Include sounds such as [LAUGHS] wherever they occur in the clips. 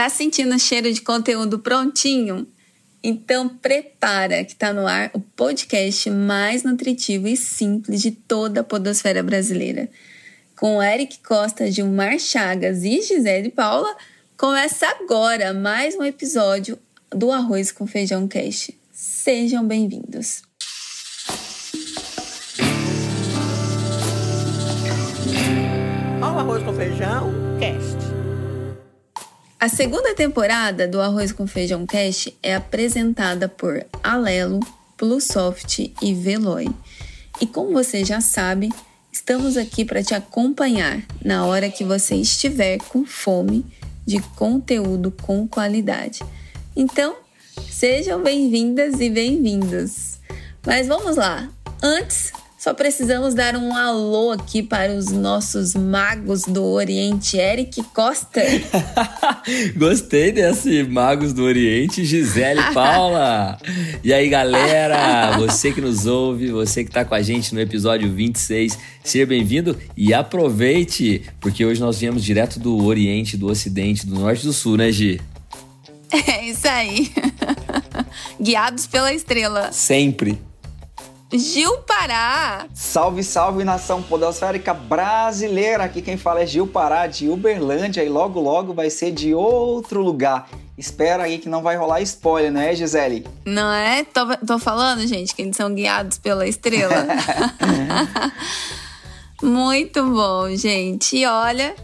Tá sentindo o cheiro de conteúdo prontinho? Então prepara que tá no ar o podcast mais nutritivo e simples de toda a podosfera brasileira. Com Eric Costa, Gilmar Chagas e Gisele Paula, começa agora mais um episódio do Arroz com Feijão Cast. Sejam bem-vindos. Ao Arroz com Feijão Cast. A segunda temporada do Arroz com Feijão Cast é apresentada por Alelo, Plusoft e Veloy. E como você já sabe, estamos aqui para te acompanhar na hora que você estiver com fome de conteúdo com qualidade. Então, sejam bem-vindas e bem-vindos. Mas vamos lá. Antes, só precisamos dar um alô aqui para os nossos magos do Oriente, Eric Costa. [LAUGHS] Gostei desse Magos do Oriente, Gisele [LAUGHS] Paula. E aí, galera, [LAUGHS] você que nos ouve, você que está com a gente no episódio 26, seja bem-vindo e aproveite, porque hoje nós viemos direto do Oriente, do Ocidente, do Norte e do Sul, né, Gi? É isso aí. Guiados pela estrela. Sempre. Gil Pará. Salve, salve nação podosférica brasileira! Aqui quem fala é Gil Pará de Uberlândia e logo logo vai ser de outro lugar. Espera aí que não vai rolar spoiler, né, Gisele? Não é? Tô, tô falando, gente, que eles são guiados pela estrela. [LAUGHS] Muito bom, gente. E olha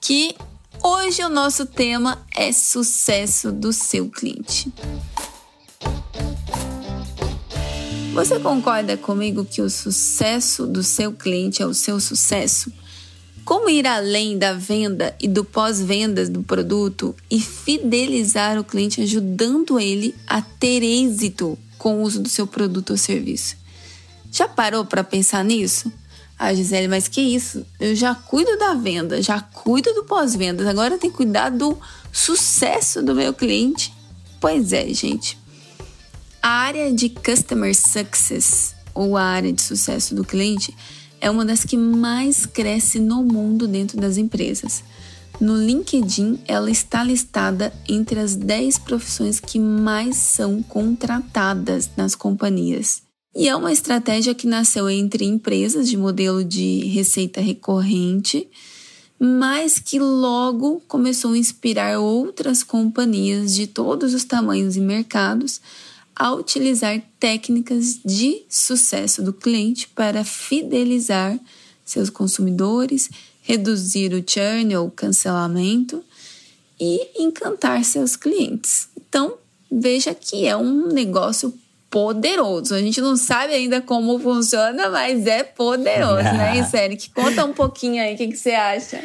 que hoje o nosso tema é sucesso do seu cliente. Você concorda comigo que o sucesso do seu cliente é o seu sucesso? Como ir além da venda e do pós-vendas do produto e fidelizar o cliente, ajudando ele a ter êxito com o uso do seu produto ou serviço? Já parou para pensar nisso? Ah, Gisele, mas que isso? Eu já cuido da venda, já cuido do pós-vendas, agora tenho que cuidar do sucesso do meu cliente. Pois é, gente. A área de Customer Success, ou a área de sucesso do cliente, é uma das que mais cresce no mundo dentro das empresas. No LinkedIn, ela está listada entre as 10 profissões que mais são contratadas nas companhias. E é uma estratégia que nasceu entre empresas de modelo de receita recorrente, mas que logo começou a inspirar outras companhias de todos os tamanhos e mercados a utilizar técnicas de sucesso do cliente para fidelizar seus consumidores, reduzir o churn ou cancelamento e encantar seus clientes. Então, veja que é um negócio poderoso. A gente não sabe ainda como funciona, mas é poderoso, né, [LAUGHS] Eric? Conta um pouquinho aí, o que, que você acha?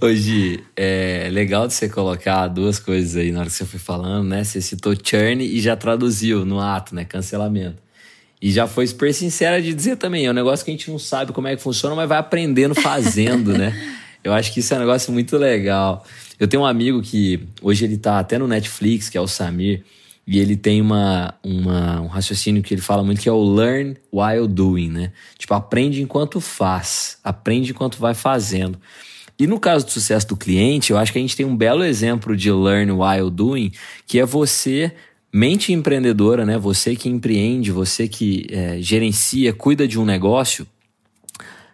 Hoje, é legal de você colocar duas coisas aí na hora que você foi falando, né? Você citou churn e já traduziu no ato, né? Cancelamento. E já foi super sincera de dizer também, é um negócio que a gente não sabe como é que funciona, mas vai aprendendo fazendo, né? [LAUGHS] Eu acho que isso é um negócio muito legal. Eu tenho um amigo que hoje ele tá até no Netflix, que é o Samir, e ele tem uma, uma, um raciocínio que ele fala muito que é o learn while doing, né? Tipo, aprende enquanto faz, aprende enquanto vai fazendo. E no caso do sucesso do cliente, eu acho que a gente tem um belo exemplo de learn while doing, que é você, mente empreendedora, né? Você que empreende, você que é, gerencia, cuida de um negócio,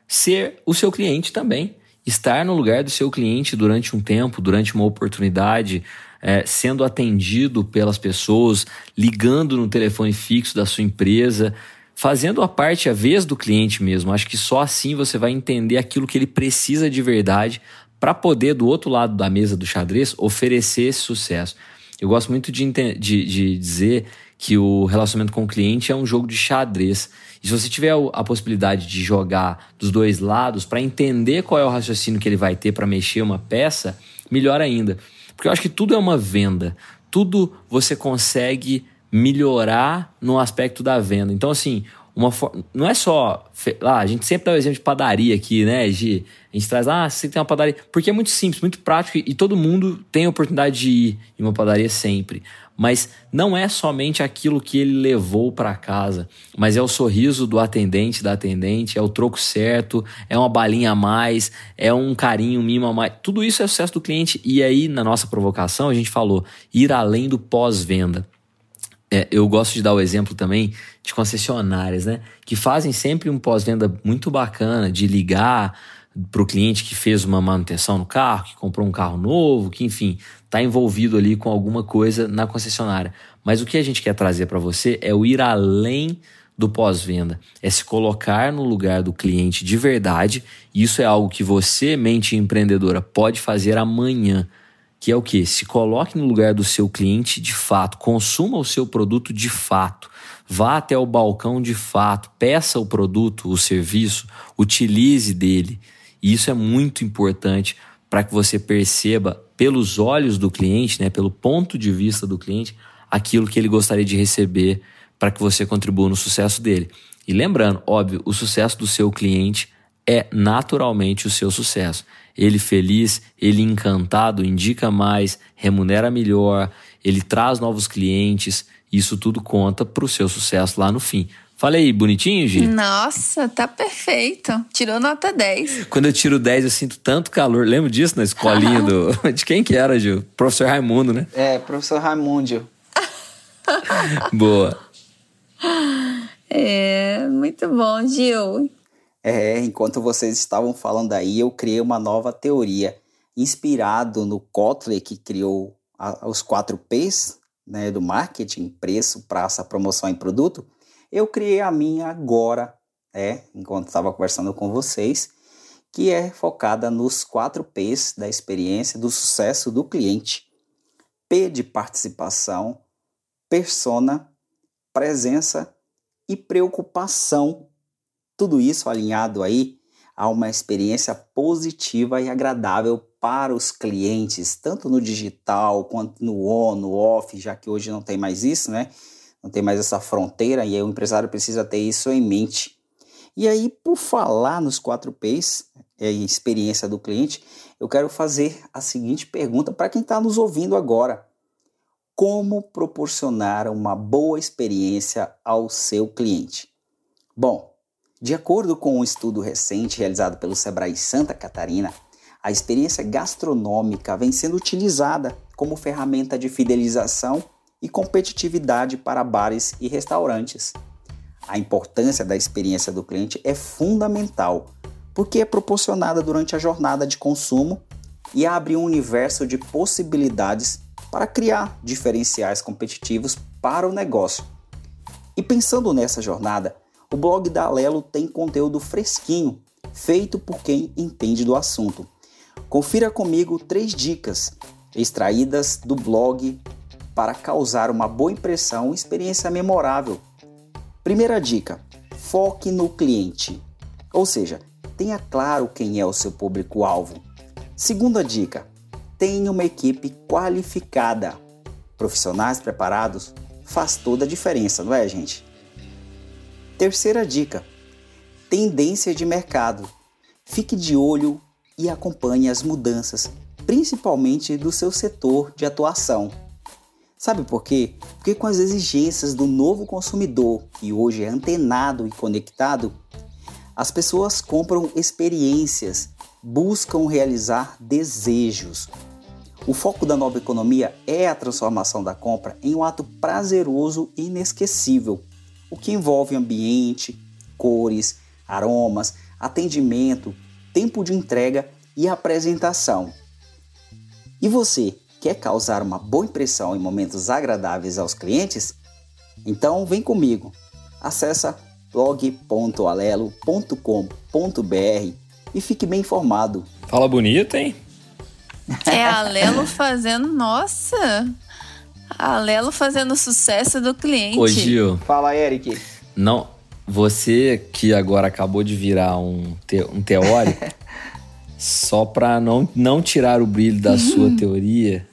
ser o seu cliente também. Estar no lugar do seu cliente durante um tempo, durante uma oportunidade, é, sendo atendido pelas pessoas, ligando no telefone fixo da sua empresa, fazendo a parte, a vez do cliente mesmo. Acho que só assim você vai entender aquilo que ele precisa de verdade para poder, do outro lado da mesa do xadrez, oferecer esse sucesso. Eu gosto muito de, de, de dizer que o relacionamento com o cliente é um jogo de xadrez. E se você tiver a possibilidade de jogar dos dois lados para entender qual é o raciocínio que ele vai ter para mexer uma peça, melhor ainda. Porque eu acho que tudo é uma venda. Tudo você consegue melhorar no aspecto da venda. Então, assim, uma não é só. Ah, a gente sempre dá o exemplo de padaria aqui, né, Gi? A gente traz, ah, você tem uma padaria. Porque é muito simples, muito prático e todo mundo tem a oportunidade de ir em uma padaria sempre. Mas não é somente aquilo que ele levou para casa, mas é o sorriso do atendente, da atendente, é o troco certo, é uma balinha a mais, é um carinho, um mimo a mais. Tudo isso é sucesso do cliente. E aí, na nossa provocação, a gente falou ir além do pós-venda. É, eu gosto de dar o exemplo também de concessionárias, né? Que fazem sempre um pós-venda muito bacana de ligar para o cliente que fez uma manutenção no carro, que comprou um carro novo, que enfim está envolvido ali com alguma coisa na concessionária. Mas o que a gente quer trazer para você é o ir além do pós-venda, é se colocar no lugar do cliente de verdade. Isso é algo que você, mente empreendedora, pode fazer amanhã. Que é o que? Se coloque no lugar do seu cliente de fato, consuma o seu produto de fato, vá até o balcão de fato, peça o produto, o serviço, utilize dele. E isso é muito importante para que você perceba pelos olhos do cliente, né, pelo ponto de vista do cliente, aquilo que ele gostaria de receber para que você contribua no sucesso dele. E lembrando, óbvio, o sucesso do seu cliente é naturalmente o seu sucesso. Ele feliz, ele encantado, indica mais, remunera melhor, ele traz novos clientes, isso tudo conta para o seu sucesso lá no fim. Falei bonitinho, Gi? Nossa, tá perfeito. Tirou nota 10. Quando eu tiro 10, eu sinto tanto calor. Lembro disso na escolinha do. [LAUGHS] [LAUGHS] De quem que era, Gil? Professor Raimundo, né? É, professor Raimundo. [LAUGHS] Boa. É, muito bom, Gil. É, enquanto vocês estavam falando aí, eu criei uma nova teoria, inspirado no Kotler, que criou a, os 4 P's né, do marketing, preço, praça, promoção e produto. Eu criei a minha agora, é, enquanto estava conversando com vocês, que é focada nos quatro P's da experiência do sucesso do cliente. P de participação, persona, presença e preocupação. Tudo isso alinhado aí a uma experiência positiva e agradável para os clientes, tanto no digital quanto no on, no off, já que hoje não tem mais isso, né? Não tem mais essa fronteira e aí o empresário precisa ter isso em mente. E aí, por falar nos 4 P's, é a experiência do cliente, eu quero fazer a seguinte pergunta para quem está nos ouvindo agora: Como proporcionar uma boa experiência ao seu cliente? Bom, de acordo com um estudo recente realizado pelo Sebrae Santa Catarina, a experiência gastronômica vem sendo utilizada como ferramenta de fidelização e competitividade para bares e restaurantes. A importância da experiência do cliente é fundamental, porque é proporcionada durante a jornada de consumo e abre um universo de possibilidades para criar diferenciais competitivos para o negócio. E pensando nessa jornada, o blog da Alelo tem conteúdo fresquinho, feito por quem entende do assunto. Confira comigo três dicas extraídas do blog para causar uma boa impressão e experiência memorável. Primeira dica: foque no cliente, ou seja, tenha claro quem é o seu público-alvo. Segunda dica: tenha uma equipe qualificada. Profissionais preparados faz toda a diferença, não é, gente? Terceira dica: tendência de mercado. Fique de olho e acompanhe as mudanças, principalmente do seu setor de atuação. Sabe por quê? Porque com as exigências do novo consumidor, que hoje é antenado e conectado, as pessoas compram experiências, buscam realizar desejos. O foco da nova economia é a transformação da compra em um ato prazeroso e inesquecível, o que envolve ambiente, cores, aromas, atendimento, tempo de entrega e apresentação. E você, Quer causar uma boa impressão em momentos agradáveis aos clientes? Então vem comigo. Acesse blog.alelo.com.br e fique bem informado. Fala bonito, hein? É a Alelo fazendo, nossa, a Alelo fazendo sucesso do cliente. Ô Gil. Fala, Eric. Não, você que agora acabou de virar um, te, um teórico, [LAUGHS] só para não, não tirar o brilho da sua teoria,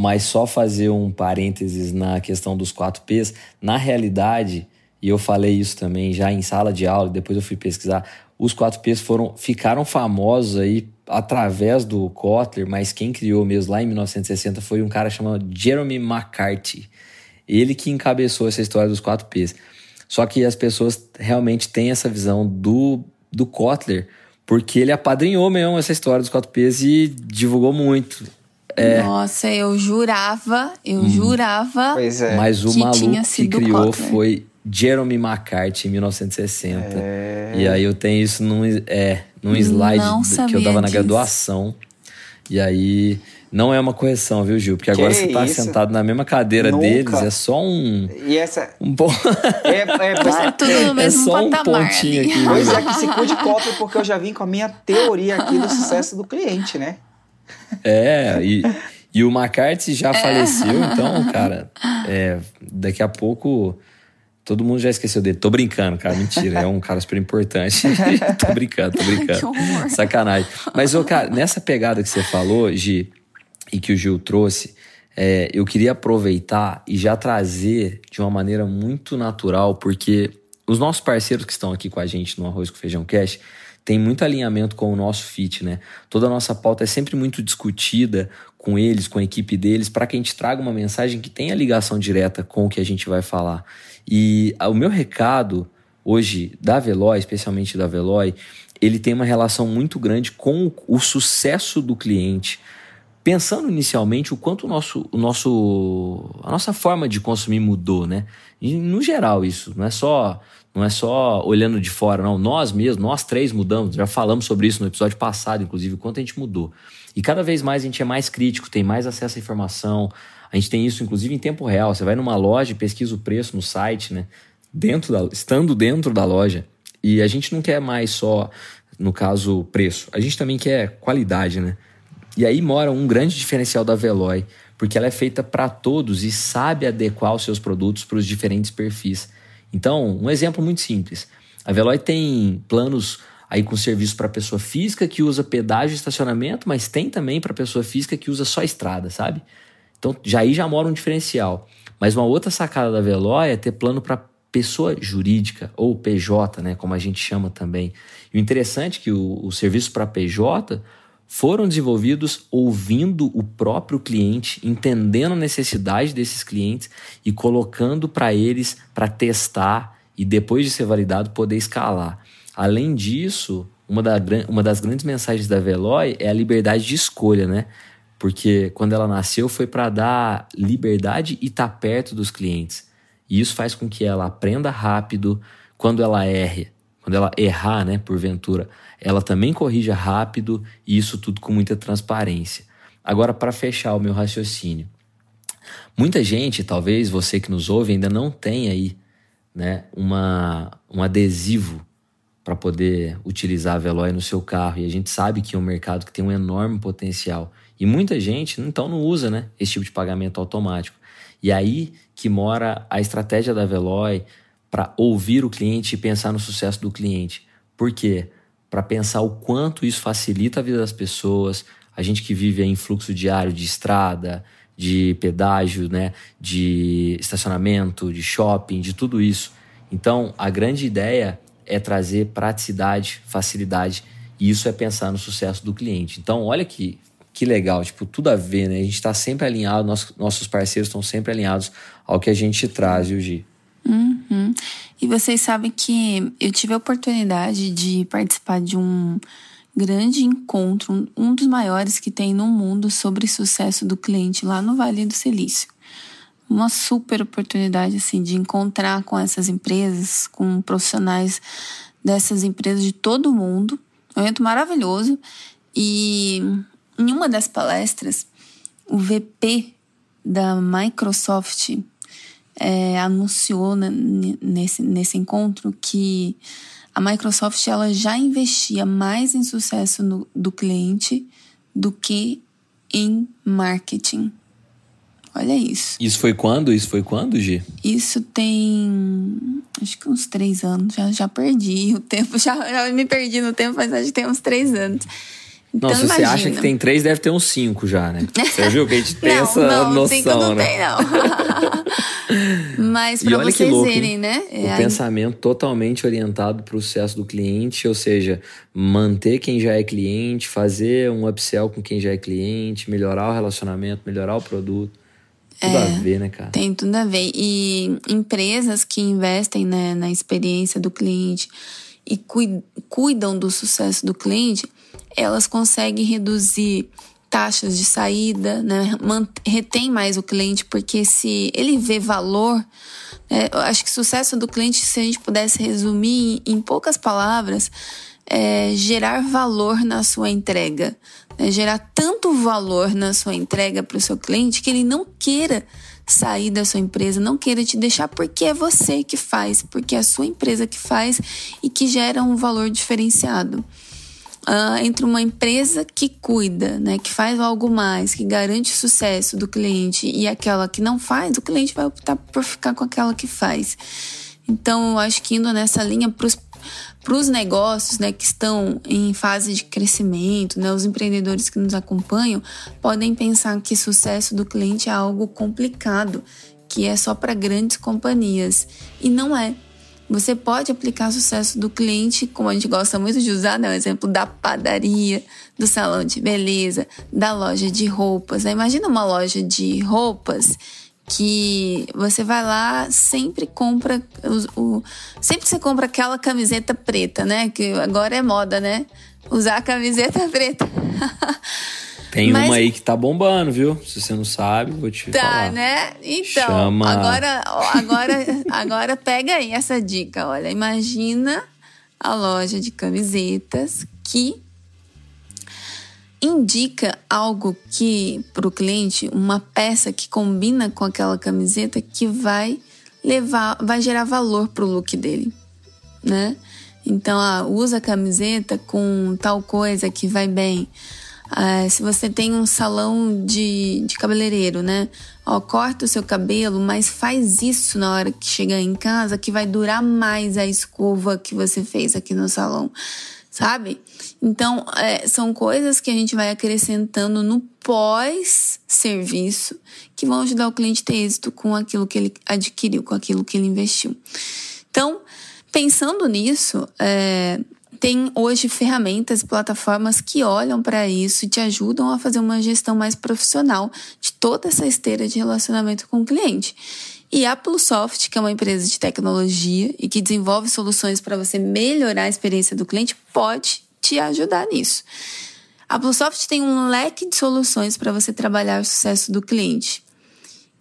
mas só fazer um parênteses na questão dos 4 P's, na realidade, e eu falei isso também já em sala de aula, depois eu fui pesquisar. Os 4Ps foram, ficaram famosos aí através do Kotler, mas quem criou mesmo lá em 1960 foi um cara chamado Jeremy McCarthy. Ele que encabeçou essa história dos 4Ps. Só que as pessoas realmente têm essa visão do, do Kotler, porque ele apadrinhou mesmo essa história dos 4Ps e divulgou muito. É. Nossa, eu jurava, eu hum. jurava. Pois é. Mas o maluco que criou foi Jeremy McCarthy em 1960. É. E aí eu tenho isso num, é, num slide que eu dava na disso. graduação. E aí não é uma correção, viu, Gil? Porque agora que você tá isso? sentado na mesma cadeira Nunca. deles, é só um. E essa. Um bom. [LAUGHS] É, é, tá tudo no mesmo é só um pontinho aqui. Pois é, que se cuide cópia, porque eu já vim com a minha teoria aqui do sucesso do cliente, né? É, e, e o McCarthy já é. faleceu, então, cara, é, daqui a pouco Todo mundo já esqueceu dele. Tô brincando, cara. Mentira. é um cara super importante. [LAUGHS] tô brincando, tô brincando. [LAUGHS] Sacanagem. Mas, ô, cara, nessa pegada que você falou, Gi, e que o Gil trouxe, é, eu queria aproveitar e já trazer de uma maneira muito natural, porque os nossos parceiros que estão aqui com a gente no Arroz com Feijão Cash tem muito alinhamento com o nosso fit, né? Toda a nossa pauta é sempre muito discutida com eles, com a equipe deles, para que a gente traga uma mensagem que tenha ligação direta com o que a gente vai falar. E o meu recado hoje da Veloy, especialmente da Veloy, ele tem uma relação muito grande com o sucesso do cliente. Pensando inicialmente o quanto o nosso, o nosso, a nossa forma de consumir mudou, né? E, no geral isso, não é só não é só olhando de fora, não. Nós mesmos, nós três mudamos. Já falamos sobre isso no episódio passado, inclusive, o quanto a gente mudou. E cada vez mais a gente é mais crítico, tem mais acesso à informação, a gente tem isso, inclusive, em tempo real. Você vai numa loja e pesquisa o preço no site, né? Dentro da, estando dentro da loja. E a gente não quer mais só, no caso, preço. A gente também quer qualidade, né? E aí mora um grande diferencial da Veloy, porque ela é feita para todos e sabe adequar os seus produtos para os diferentes perfis. Então, um exemplo muito simples. A Veloy tem planos aí com serviço para pessoa física que usa pedágio e estacionamento, mas tem também para pessoa física que usa só estrada, sabe? Então, já aí já mora um diferencial. Mas uma outra sacada da Veloy é ter plano para pessoa jurídica, ou PJ, né, como a gente chama também. E o interessante é que o, o serviço para PJ foram desenvolvidos ouvindo o próprio cliente, entendendo a necessidade desses clientes e colocando para eles para testar e depois de ser validado poder escalar. Além disso, uma, da, uma das grandes mensagens da Veloy é a liberdade de escolha, né? porque quando ela nasceu foi para dar liberdade e estar tá perto dos clientes. E isso faz com que ela aprenda rápido quando ela erre, quando ela errar, né, porventura, ela também corrija rápido e isso tudo com muita transparência. Agora, para fechar o meu raciocínio, muita gente, talvez você que nos ouve, ainda não tem aí né, uma, um adesivo para poder utilizar a Veloy no seu carro. E a gente sabe que é um mercado que tem um enorme potencial. E muita gente, então, não usa né, esse tipo de pagamento automático. E aí que mora a estratégia da Veloy para ouvir o cliente e pensar no sucesso do cliente. Por quê? Para pensar o quanto isso facilita a vida das pessoas, a gente que vive em fluxo diário de estrada, de pedágio, né, de estacionamento, de shopping, de tudo isso. Então, a grande ideia é trazer praticidade, facilidade, e isso é pensar no sucesso do cliente. Então, olha que que legal, tipo, tudo a ver, né? A gente está sempre alinhado, nossos, parceiros estão sempre alinhados ao que a gente traz, viu? Uhum. E vocês sabem que eu tive a oportunidade de participar de um grande encontro, um dos maiores que tem no mundo sobre sucesso do cliente lá no Vale do Silício. Uma super oportunidade assim de encontrar com essas empresas, com profissionais dessas empresas de todo o mundo. Um evento maravilhoso e em uma das palestras, o VP da Microsoft é, anunciou nesse, nesse encontro que a Microsoft ela já investia mais em sucesso no, do cliente do que em marketing. Olha isso. Isso foi quando? Isso foi quando, Gi? Isso tem. Acho que uns três anos. Já, já perdi [LAUGHS] o tempo. Já, já me perdi no tempo, mas acho que tem uns três anos. Então, não, se imagina. você acha que tem três, deve ter uns cinco já, né? Você viu que a gente [LAUGHS] tem não, essa não, noção, cinco não né? Tem, não. [LAUGHS] Mas para vocês louco, hein? verem, né? O É, aí- pensamento totalmente orientado para o sucesso do cliente, ou seja, manter quem já é cliente, fazer um upsell com quem já é cliente, melhorar o relacionamento, melhorar o produto. Tudo a ver, né, cara? Tem tudo a ver. E empresas que investem né, na experiência do cliente e cui- cuidam do sucesso do cliente, elas conseguem reduzir taxas de saída, né? Retém mais o cliente, porque se ele vê valor, eu acho que sucesso do cliente, se a gente pudesse resumir em, em poucas palavras, é gerar valor na sua entrega. né? Gerar tanto valor na sua entrega para o seu cliente que ele não queira sair da sua empresa, não queira te deixar porque é você que faz, porque é a sua empresa que faz e que gera um valor diferenciado. Ah, entre uma empresa que cuida, né, que faz algo mais, que garante o sucesso do cliente e aquela que não faz, o cliente vai optar por ficar com aquela que faz. Então, eu acho que indo nessa linha para os negócios né, que estão em fase de crescimento, né, os empreendedores que nos acompanham podem pensar que sucesso do cliente é algo complicado, que é só para grandes companhias. E não é. Você pode aplicar sucesso do cliente, como a gente gosta muito de usar, né? O exemplo da padaria, do salão de beleza, da loja de roupas. né? Imagina uma loja de roupas que você vai lá, sempre compra o, o- sempre você compra aquela camiseta preta, né? Que agora é moda, né? Usar a camiseta [LAUGHS] preta. Tem Mas- uma aí que tá bombando, viu? Se você não sabe, vou te Tá, falar. né? Então, Chama- agora, agora, agora pega aí essa dica. Olha, imagina a loja de camisetas que indica algo que para o cliente, uma peça que combina com aquela camiseta que vai levar, vai gerar valor pro look dele, né? Então, ah, usa a camiseta com tal coisa que vai bem. Ah, se você tem um salão de, de cabeleireiro, né? Ó, corta o seu cabelo, mas faz isso na hora que chegar em casa, que vai durar mais a escova que você fez aqui no salão, sabe? Então, é, são coisas que a gente vai acrescentando no pós-serviço que vão ajudar o cliente a ter êxito com aquilo que ele adquiriu, com aquilo que ele investiu. Então, pensando nisso, é, tem hoje ferramentas, plataformas que olham para isso e te ajudam a fazer uma gestão mais profissional de toda essa esteira de relacionamento com o cliente. E a Plusoft, que é uma empresa de tecnologia e que desenvolve soluções para você melhorar a experiência do cliente, pode te ajudar nisso. A Plusoft tem um leque de soluções para você trabalhar o sucesso do cliente.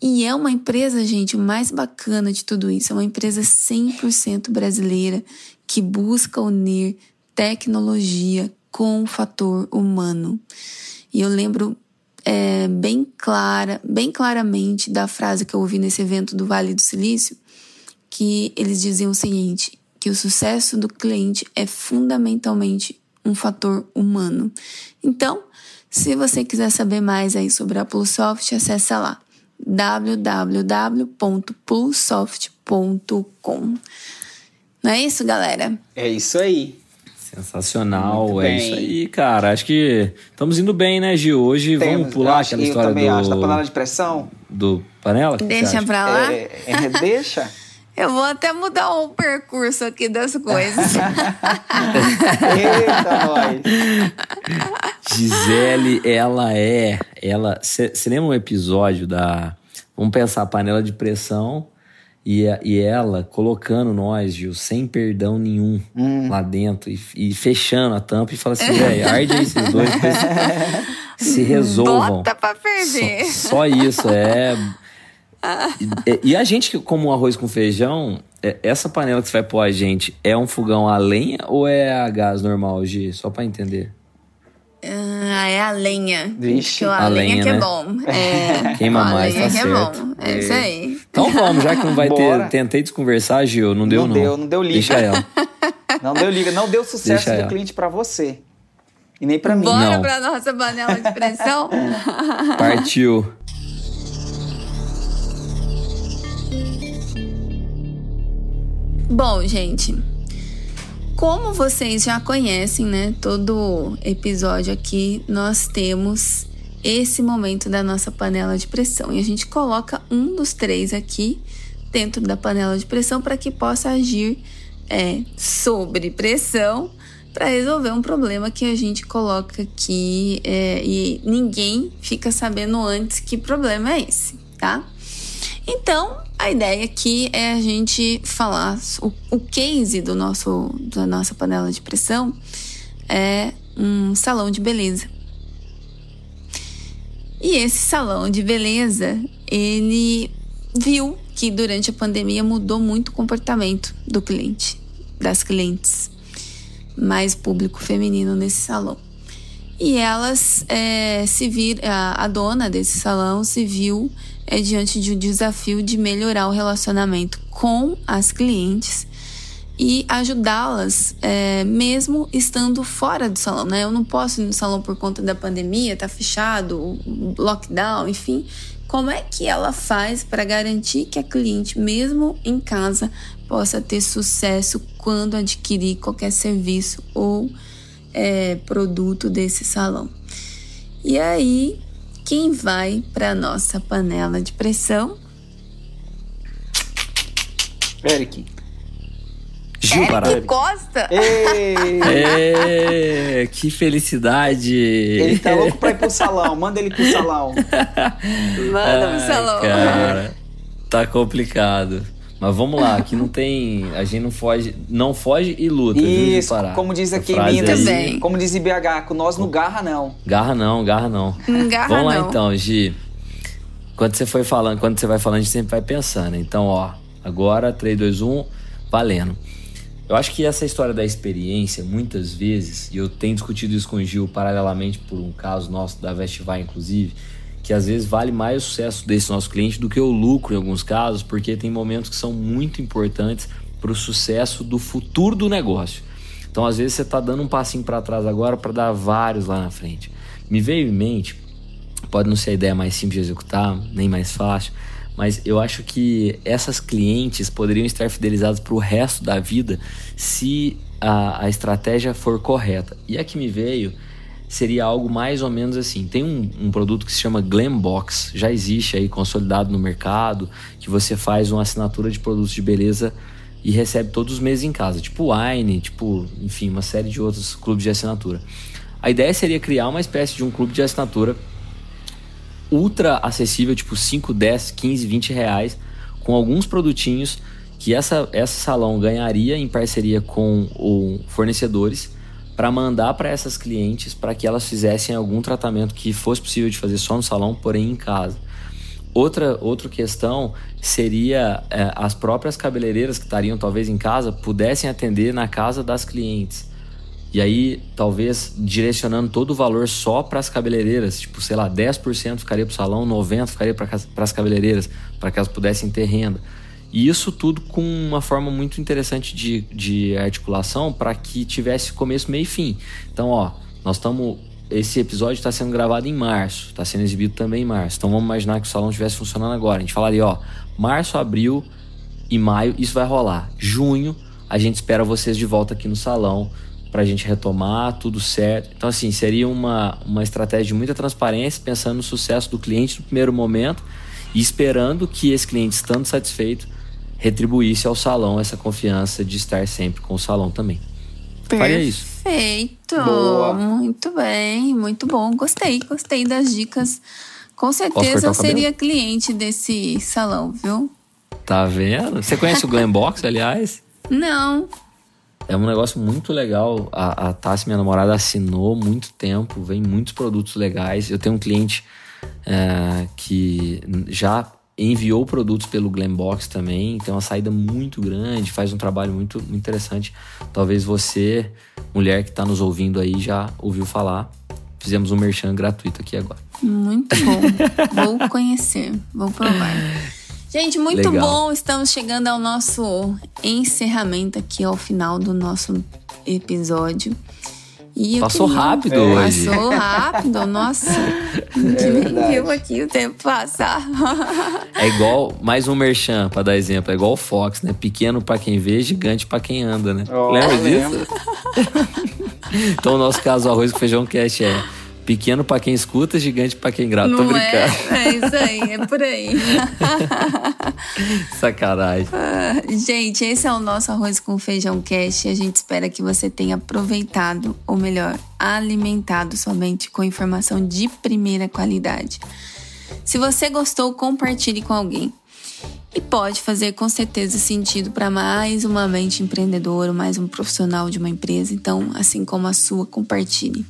E é uma empresa, gente, o mais bacana de tudo isso. É uma empresa 100% brasileira que busca unir tecnologia com o fator humano. E eu lembro é, bem clara, bem claramente da frase que eu ouvi nesse evento do Vale do Silício, que eles diziam o seguinte, que o sucesso do cliente é fundamentalmente um fator humano. Então, se você quiser saber mais aí sobre a Pulsoft, acessa lá www.pulsoft.com. Não é isso, galera? É isso aí. Sensacional, Muito é bem. isso aí, cara. Acho que estamos indo bem, né, Gil? Hoje Temos, vamos pular acho- aquela eu história também acho. Da panela do, de pressão? do panela? Deixa pra lá. É, é, deixa. [LAUGHS] Eu vou até mudar o percurso aqui das coisas. [LAUGHS] Eita, nós. Gisele, ela é. ela Você lembra um episódio da. Vamos pensar, panela de pressão e, a- e ela colocando nós, Gil, sem perdão nenhum Hum. lá dentro e, e fechando a tampa e fala assim: [LAUGHS] velho, arde aí esses dois, se resolvam. Bota pra ferver. Só, só isso, é. E, e a gente que come um arroz com feijão, é- essa panela que você vai pôr a gente é um fogão a lenha ou é a gás normal, Gi? Só pra entender. Ah, é a lenha. Vixe. A, A lenha, lenha, que é né? bom. É, Queima a mais, lenha tá que é certo. bom. É isso aí. Então vamos, já que não vai Bora. ter. Tentei desconversar, Gil. Não deu, Não não. deu, não deu liga. Deixa ela. [LAUGHS] Não deu liga, não deu sucesso Deixa do ela. cliente pra você. E nem pra mim. Bora Não. pra nossa panela de pressão? [LAUGHS] Partiu. Bom, gente, como vocês já conhecem, né? Todo episódio aqui nós temos esse momento da nossa panela de pressão e a gente coloca um dos três aqui dentro da panela de pressão para que possa agir é, sobre pressão para resolver um problema que a gente coloca aqui é, e ninguém fica sabendo antes que problema é esse, tá? Então, a ideia aqui é a gente falar o, o case do nosso, da nossa panela de pressão é um salão de beleza. E esse salão de beleza, ele viu que durante a pandemia mudou muito o comportamento do cliente, das clientes, mais público feminino nesse salão. E elas é, se viram, a, a, dona desse salão se viu é, diante de um desafio de melhorar o relacionamento com as clientes e ajudá-las é, mesmo estando fora do salão, né? Eu não posso ir no salão por conta da pandemia, tá fechado, lockdown, enfim. Como é que ela faz para garantir que a cliente, mesmo em casa, possa ter sucesso quando adquirir qualquer serviço ou é, produto desse salão? E aí, quem vai para nossa panela de pressão? Eric. Gil Eric Baralho. Costa? Ei, É, que felicidade! ele tá louco pra ir pro salão. Manda ele pro salão. Manda pro Ai, salão. Cara, tá complicado. Mas vamos lá, aqui não tem. A gente não foge. Não foge e luta, viu, Isso, Pará? como diz aqui em Minas, aí- como diz em BH, com nós não garra não. Garra não, garra não. Não garra Vamos lá não. então, Gi. Quando você foi falando, quando você vai falando, a gente sempre vai pensando. Então, ó, agora 3, 2, 1, valendo. Eu acho que essa história da experiência, muitas vezes, e eu tenho discutido isso com o Gil paralelamente por um caso nosso da Vestivai, inclusive, que às vezes vale mais o sucesso desse nosso cliente do que o lucro em alguns casos, porque tem momentos que são muito importantes para o sucesso do futuro do negócio. Então, às vezes, você está dando um passinho para trás agora para dar vários lá na frente. Me veio em mente, pode não ser a ideia mais simples de executar, nem mais fácil, mas eu acho que essas clientes poderiam estar fidelizadas para o resto da vida se a, a estratégia for correta. E a que me veio seria algo mais ou menos assim. Tem um, um produto que se chama Glambox, já existe aí consolidado no mercado, que você faz uma assinatura de produtos de beleza e recebe todos os meses em casa, tipo Wine, tipo, enfim, uma série de outros clubes de assinatura. A ideia seria criar uma espécie de um clube de assinatura ultra acessível, tipo 5, 10, 15, 20 reais, com alguns produtinhos que essa, essa salão ganharia em parceria com o fornecedores para mandar para essas clientes para que elas fizessem algum tratamento que fosse possível de fazer só no salão, porém em casa. Outra, outra questão seria é, as próprias cabeleireiras que estariam talvez em casa pudessem atender na casa das clientes. E aí, talvez direcionando todo o valor só para as cabeleireiras, tipo, sei lá, 10% ficaria para o salão, 90% ficaria para as cabeleireiras, para que elas pudessem ter renda. E isso tudo com uma forma muito interessante de, de articulação para que tivesse começo, meio e fim. Então, ó, nós estamos. Esse episódio está sendo gravado em março, está sendo exibido também em março. Então vamos imaginar que o salão estivesse funcionando agora. A gente falaria, ó, março, abril e maio, isso vai rolar. Junho, a gente espera vocês de volta aqui no salão para a gente retomar, tudo certo. Então, assim, seria uma, uma estratégia de muita transparência, pensando no sucesso do cliente no primeiro momento e esperando que esse cliente, estando satisfeito, retribuísse ao salão essa confiança de estar sempre com o salão também. Faria isso. Perfeito. Boa. Muito bem, muito bom. Gostei, gostei das dicas. Com certeza eu seria cliente desse salão, viu? Tá vendo? Você conhece o Glambox, aliás? Não. É um negócio muito legal. A, a Tassi, minha namorada, assinou muito tempo, vem muitos produtos legais. Eu tenho um cliente é, que já enviou produtos pelo Glambox também, tem uma saída muito grande, faz um trabalho muito, muito interessante. Talvez você, mulher que está nos ouvindo aí, já ouviu falar. Fizemos um merchan gratuito aqui agora. Muito bom. vou conhecer, vou provar. [LAUGHS] Gente, muito Legal. bom. Estamos chegando ao nosso encerramento aqui ao final do nosso episódio. E Passou queria- rápido É. hoje. Passou rápido, nossa. Gente [LAUGHS] nem viu aqui o tempo passar. É igual, mais um merchan pra dar exemplo, é igual o Fox, né? Pequeno pra quem vê, gigante pra quem anda, né? Ó, Lembra disso? lembro. [LAUGHS] Então o nosso caso Arroz com Feijão Cast é Pequeno para quem escuta, gigante para quem grava. Não Tô brincando. É? é isso aí, é por aí. [LAUGHS] Sacanagem. Ah, gente, esse é o nosso arroz com feijão cash e a gente espera que você tenha aproveitado, ou melhor, alimentado somente com informação de primeira qualidade. Se você gostou, compartilhe com alguém. E pode fazer com certeza sentido para mais uma mente empreendedora, mais um profissional de uma empresa. Então, assim como a sua, compartilhe.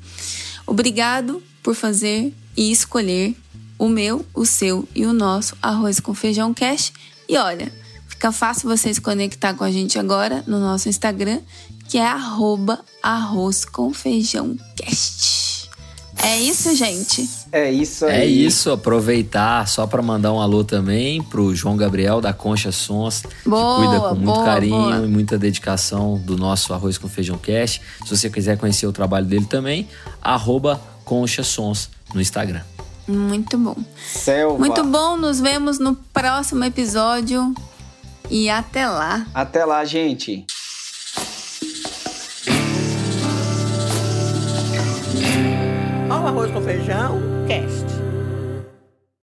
Obrigado por fazer e escolher o meu, o seu e o nosso arroz com feijão cash. E olha, fica fácil você se conectar com a gente agora no nosso Instagram, que é arroba arroz com feijão. É isso, gente. É isso aí. É isso, aproveitar só para mandar um alô também pro João Gabriel da Concha Sons, Boa, que cuida com muito boa, carinho boa. e muita dedicação do nosso Arroz com Feijão Cash. Se você quiser conhecer o trabalho dele também, arroba Concha Sons no Instagram. Muito bom. Selva. Muito bom, nos vemos no próximo episódio. E até lá. Até lá, gente. Arroz com feijão, cast.